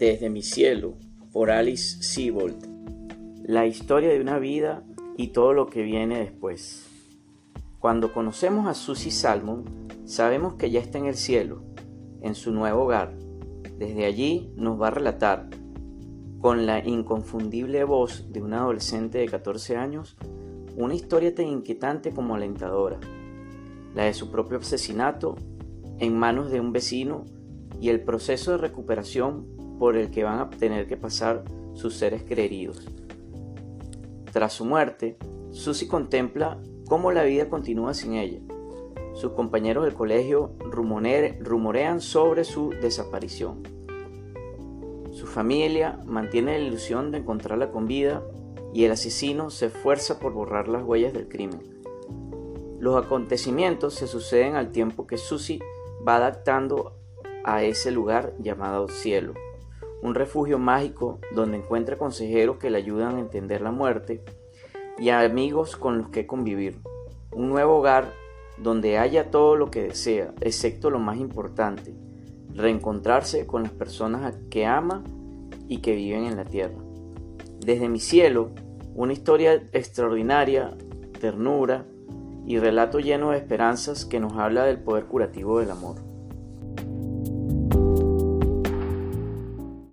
Desde mi cielo, por Alice Sebold. La historia de una vida y todo lo que viene después. Cuando conocemos a Susie Salmon, sabemos que ya está en el cielo, en su nuevo hogar. Desde allí nos va a relatar, con la inconfundible voz de una adolescente de 14 años, una historia tan inquietante como alentadora, la de su propio asesinato en manos de un vecino y el proceso de recuperación por el que van a tener que pasar sus seres queridos. Tras su muerte, Susie contempla cómo la vida continúa sin ella. Sus compañeros del colegio rumorean sobre su desaparición. Su familia mantiene la ilusión de encontrarla con vida y el asesino se esfuerza por borrar las huellas del crimen. Los acontecimientos se suceden al tiempo que Susie va adaptando a ese lugar llamado cielo, un refugio mágico donde encuentra consejeros que le ayudan a entender la muerte y amigos con los que convivir, un nuevo hogar donde haya todo lo que desea, excepto lo más importante, reencontrarse con las personas que ama y que viven en la tierra. Desde mi cielo, una historia extraordinaria, ternura y relato lleno de esperanzas que nos habla del poder curativo del amor.